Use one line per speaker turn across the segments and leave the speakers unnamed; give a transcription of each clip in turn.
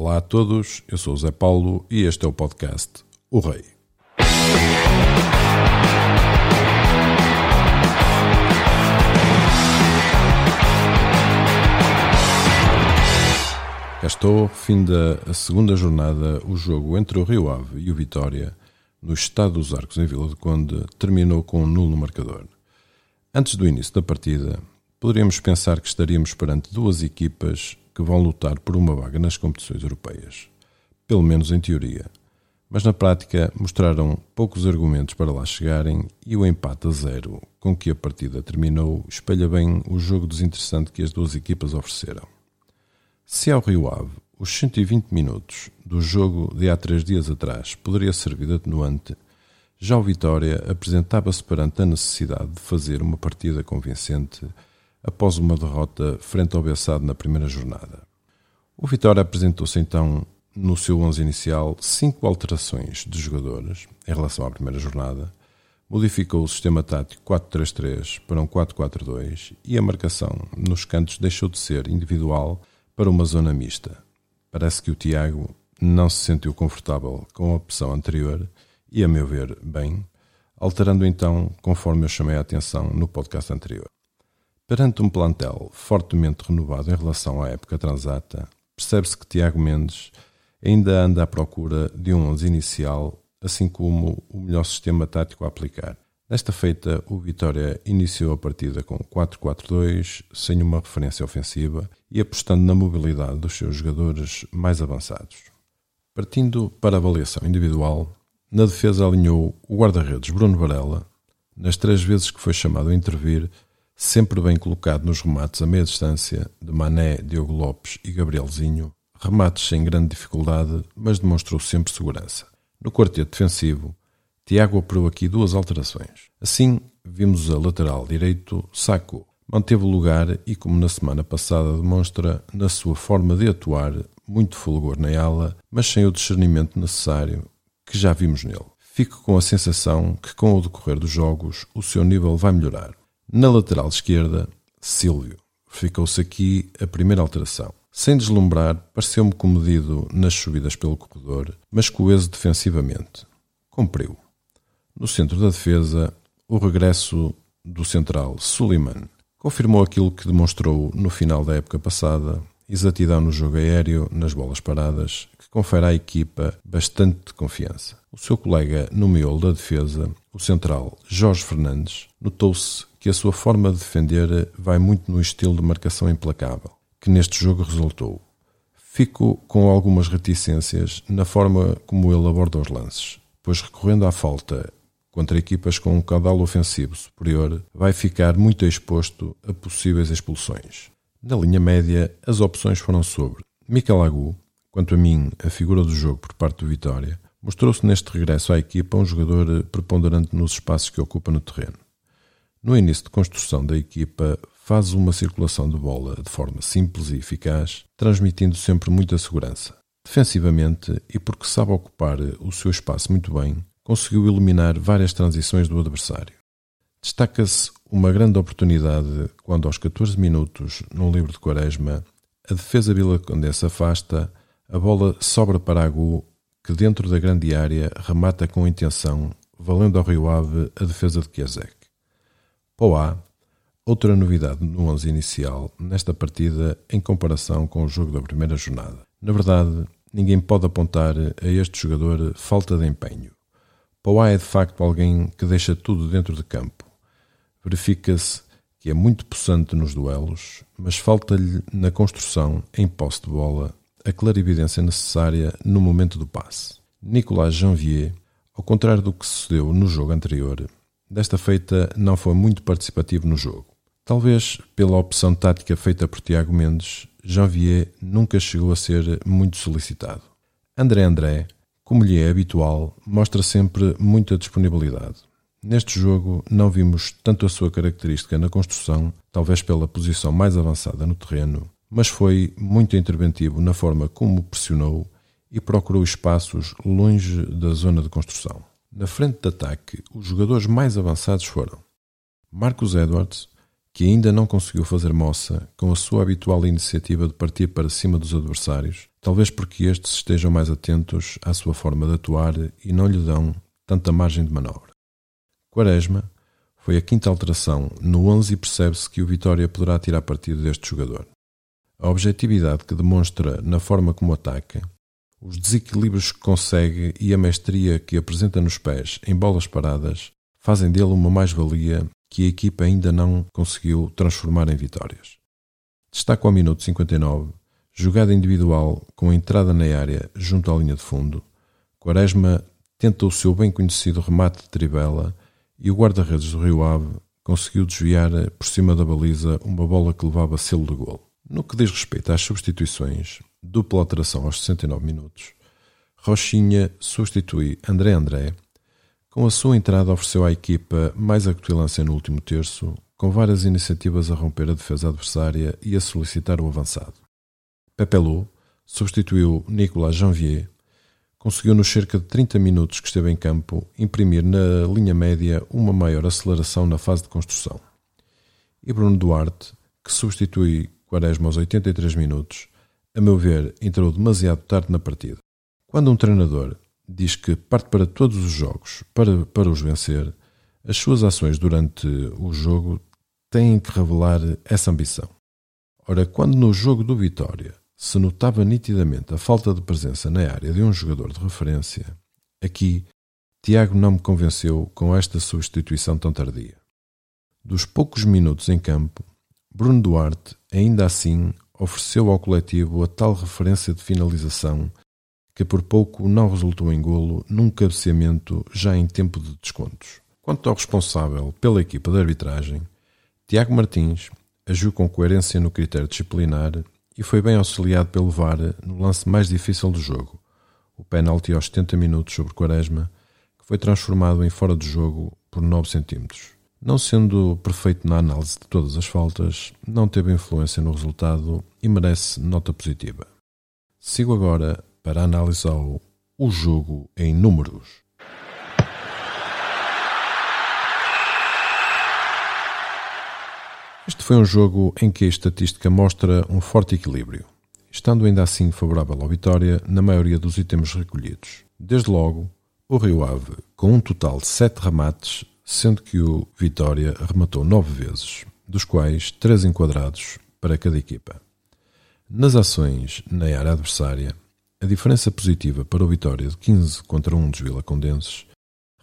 Olá a todos, eu sou o Zé Paulo e este é o podcast O Rei. Cá estou, fim da segunda jornada, o jogo entre o Rio Ave e o Vitória, no estado dos Arcos, em Vila de Conde, terminou com um nulo marcador. Antes do início da partida, poderíamos pensar que estaríamos perante duas equipas que vão lutar por uma vaga nas competições europeias. Pelo menos em teoria. Mas na prática mostraram poucos argumentos para lá chegarem e o empate a zero com que a partida terminou espelha bem o jogo desinteressante que as duas equipas ofereceram. Se ao Rio Ave os 120 minutos do jogo de há três dias atrás poderia servir de atenuante, já o Vitória apresentava-se perante a necessidade de fazer uma partida convincente após uma derrota frente ao Bessado na primeira jornada. O Vitória apresentou-se então no seu 11 inicial cinco alterações de jogadores em relação à primeira jornada, modificou o sistema tático 4-3-3 para um 4-4-2 e a marcação nos cantos deixou de ser individual para uma zona mista. Parece que o Tiago não se sentiu confortável com a opção anterior e, a meu ver, bem, alterando então conforme eu chamei a atenção no podcast anterior. Perante um plantel fortemente renovado em relação à época transata, percebe-se que Tiago Mendes ainda anda à procura de um 11 inicial, assim como o melhor sistema tático a aplicar. Nesta feita, o Vitória iniciou a partida com 4-4-2, sem uma referência ofensiva e apostando na mobilidade dos seus jogadores mais avançados. Partindo para a avaliação individual, na defesa alinhou o guarda-redes Bruno Varela, nas três vezes que foi chamado a intervir, sempre bem colocado nos remates a meia distância de Mané, Diogo Lopes e Gabrielzinho, remates sem grande dificuldade, mas demonstrou sempre segurança. No quarteto defensivo, Tiago operou aqui duas alterações. Assim, vimos a lateral direito Saco. Manteve o lugar e, como na semana passada demonstra, na sua forma de atuar, muito fulgor na ala, mas sem o discernimento necessário que já vimos nele. Fico com a sensação que, com o decorrer dos jogos, o seu nível vai melhorar. Na lateral esquerda, Silvio. Ficou-se aqui a primeira alteração. Sem deslumbrar, pareceu-me comedido nas subidas pelo corredor, mas coeso defensivamente. Cumpriu. No centro da defesa, o regresso do central Suleiman confirmou aquilo que demonstrou no final da época passada, exatidão no jogo aéreo, nas bolas paradas, que confere à equipa bastante confiança. O seu colega no miolo da defesa, o central Jorge Fernandes, notou-se que a sua forma de defender vai muito no estilo de marcação implacável, que neste jogo resultou. Fico com algumas reticências na forma como ele aborda os lances, pois recorrendo à falta contra equipas com um caudal ofensivo superior, vai ficar muito exposto a possíveis expulsões. Na linha média, as opções foram sobre Mikel Agu, quanto a mim, a figura do jogo por parte do Vitória, mostrou-se neste regresso à equipa um jogador preponderante nos espaços que ocupa no terreno. No início de construção da equipa, faz uma circulação de bola de forma simples e eficaz, transmitindo sempre muita segurança. Defensivamente, e porque sabe ocupar o seu espaço muito bem, conseguiu eliminar várias transições do adversário. Destaca-se uma grande oportunidade quando, aos 14 minutos, no livro de Quaresma, a defesa Vila Condense afasta, a bola sobra para Agu, que dentro da grande área remata com intenção, valendo ao Rio Ave a defesa de Kiesek. Poá, outra novidade no 11 inicial nesta partida em comparação com o jogo da primeira jornada. Na verdade, ninguém pode apontar a este jogador falta de empenho. Poá é de facto alguém que deixa tudo dentro de campo. Verifica-se que é muito possante nos duelos, mas falta-lhe na construção, em posse de bola, a clarividência necessária no momento do passe. Nicolas Janvier, ao contrário do que sucedeu no jogo anterior, desta feita não foi muito participativo no jogo. Talvez pela opção tática feita por Tiago Mendes, Janvier nunca chegou a ser muito solicitado. André André, como lhe é habitual, mostra sempre muita disponibilidade. Neste jogo não vimos tanto a sua característica na construção, talvez pela posição mais avançada no terreno, mas foi muito interventivo na forma como pressionou e procurou espaços longe da zona de construção. Na frente de ataque, os jogadores mais avançados foram Marcos Edwards, que ainda não conseguiu fazer moça com a sua habitual iniciativa de partir para cima dos adversários, talvez porque estes estejam mais atentos à sua forma de atuar e não lhe dão tanta margem de manobra. Quaresma foi a quinta alteração no 11 e percebe-se que o Vitória poderá tirar partido deste jogador. A objetividade que demonstra na forma como ataca, os desequilíbrios que consegue e a mestria que apresenta nos pés em bolas paradas fazem dele uma mais-valia que a equipa ainda não conseguiu transformar em vitórias. Destaca ao minuto 59, jogada individual com entrada na área junto à linha de fundo. Quaresma tenta o seu bem conhecido remate de trivela e o guarda-redes do Rio Ave conseguiu desviar por cima da baliza uma bola que levava selo de gol. No que diz respeito às substituições, dupla alteração aos 69 minutos, Rochinha substitui André André com a sua entrada, ofereceu à equipa mais acutilância no último terço, com várias iniciativas a romper a defesa adversária e a solicitar o avançado. Pepelu substituiu Nicolas Janvier, conseguiu nos cerca de 30 minutos que esteve em campo imprimir na linha média uma maior aceleração na fase de construção. E Bruno Duarte, que substitui Quaresma aos 83 minutos, a meu ver, entrou demasiado tarde na partida. Quando um treinador diz que parte para todos os jogos para, para os vencer, as suas ações durante o jogo têm que revelar essa ambição. Ora, quando no jogo do Vitória se notava nitidamente a falta de presença na área de um jogador de referência, aqui Tiago não me convenceu com esta substituição tão tardia. Dos poucos minutos em campo, Bruno Duarte ainda assim ofereceu ao coletivo a tal referência de finalização que por pouco não resultou em golo num cabeceamento já em tempo de descontos. Quanto ao responsável pela equipa de arbitragem, Tiago Martins agiu com coerência no critério disciplinar e foi bem auxiliado pelo VAR no lance mais difícil do jogo, o pênalti aos 70 minutos sobre Quaresma, que foi transformado em fora de jogo por 9 centímetros. Não sendo perfeito na análise de todas as faltas, não teve influência no resultado e merece nota positiva. Sigo agora para analisar o jogo em números. Este foi um jogo em que a estatística mostra um forte equilíbrio, estando ainda assim favorável ao Vitória na maioria dos itens recolhidos. Desde logo, o Rio Ave, com um total de 7 remates, sendo que o Vitória rematou 9 vezes, dos quais 3 enquadrados para cada equipa. Nas ações na área adversária, a diferença positiva para o Vitória de 15 contra 1 dos Condenses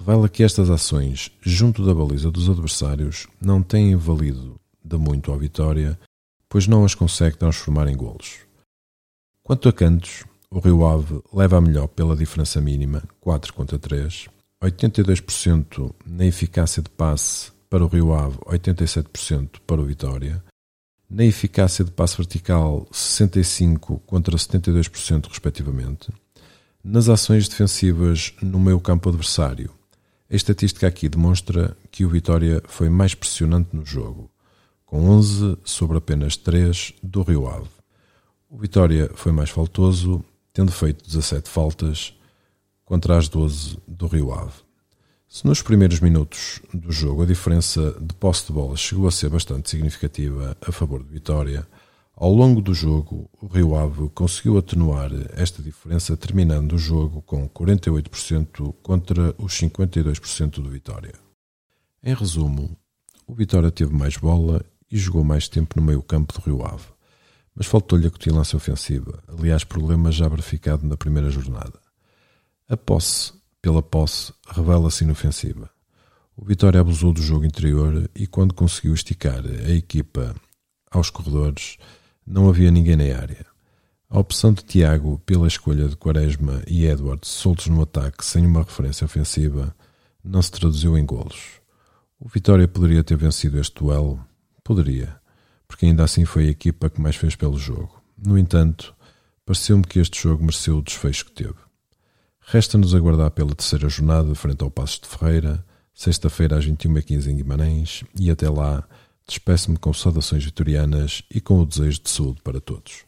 revela que estas ações, junto da baliza dos adversários, não têm valido de muito ao Vitória, pois não as consegue transformar em golos. Quanto a cantos, o Rio Ave leva a melhor pela diferença mínima, 4 contra 3, 82% na eficácia de passe para o Rio Ave, 87% para o Vitória, na eficácia de passe vertical 65 contra 72% respectivamente, nas ações defensivas no meio campo adversário. A estatística aqui demonstra que o Vitória foi mais pressionante no jogo, com 11 sobre apenas 3 do Rio Ave. O Vitória foi mais faltoso, tendo feito 17 faltas contra as 12 do Rio Ave. Se nos primeiros minutos do jogo a diferença de posse de bola chegou a ser bastante significativa a favor de Vitória, ao longo do jogo o Rio Ave conseguiu atenuar esta diferença, terminando o jogo com 48% contra os 52% do Vitória. Em resumo, o Vitória teve mais bola e jogou mais tempo no meio campo do Rio Ave, mas faltou-lhe a cutilância ofensiva, aliás problema já verificado na primeira jornada. A posse pela posse, revela-se inofensiva. O Vitória abusou do jogo interior e, quando conseguiu esticar a equipa aos corredores, não havia ninguém na área. A opção de Tiago pela escolha de Quaresma e Edwards soltos no ataque sem uma referência ofensiva não se traduziu em golos. O Vitória poderia ter vencido este duelo? Poderia, porque ainda assim foi a equipa que mais fez pelo jogo. No entanto, pareceu-me que este jogo mereceu o desfecho que teve. Resta-nos aguardar pela terceira jornada frente ao Passos de Ferreira, sexta-feira às 21h15 em Guimarães, e até lá despeço-me com saudações vitorianas e com o desejo de saúde para todos.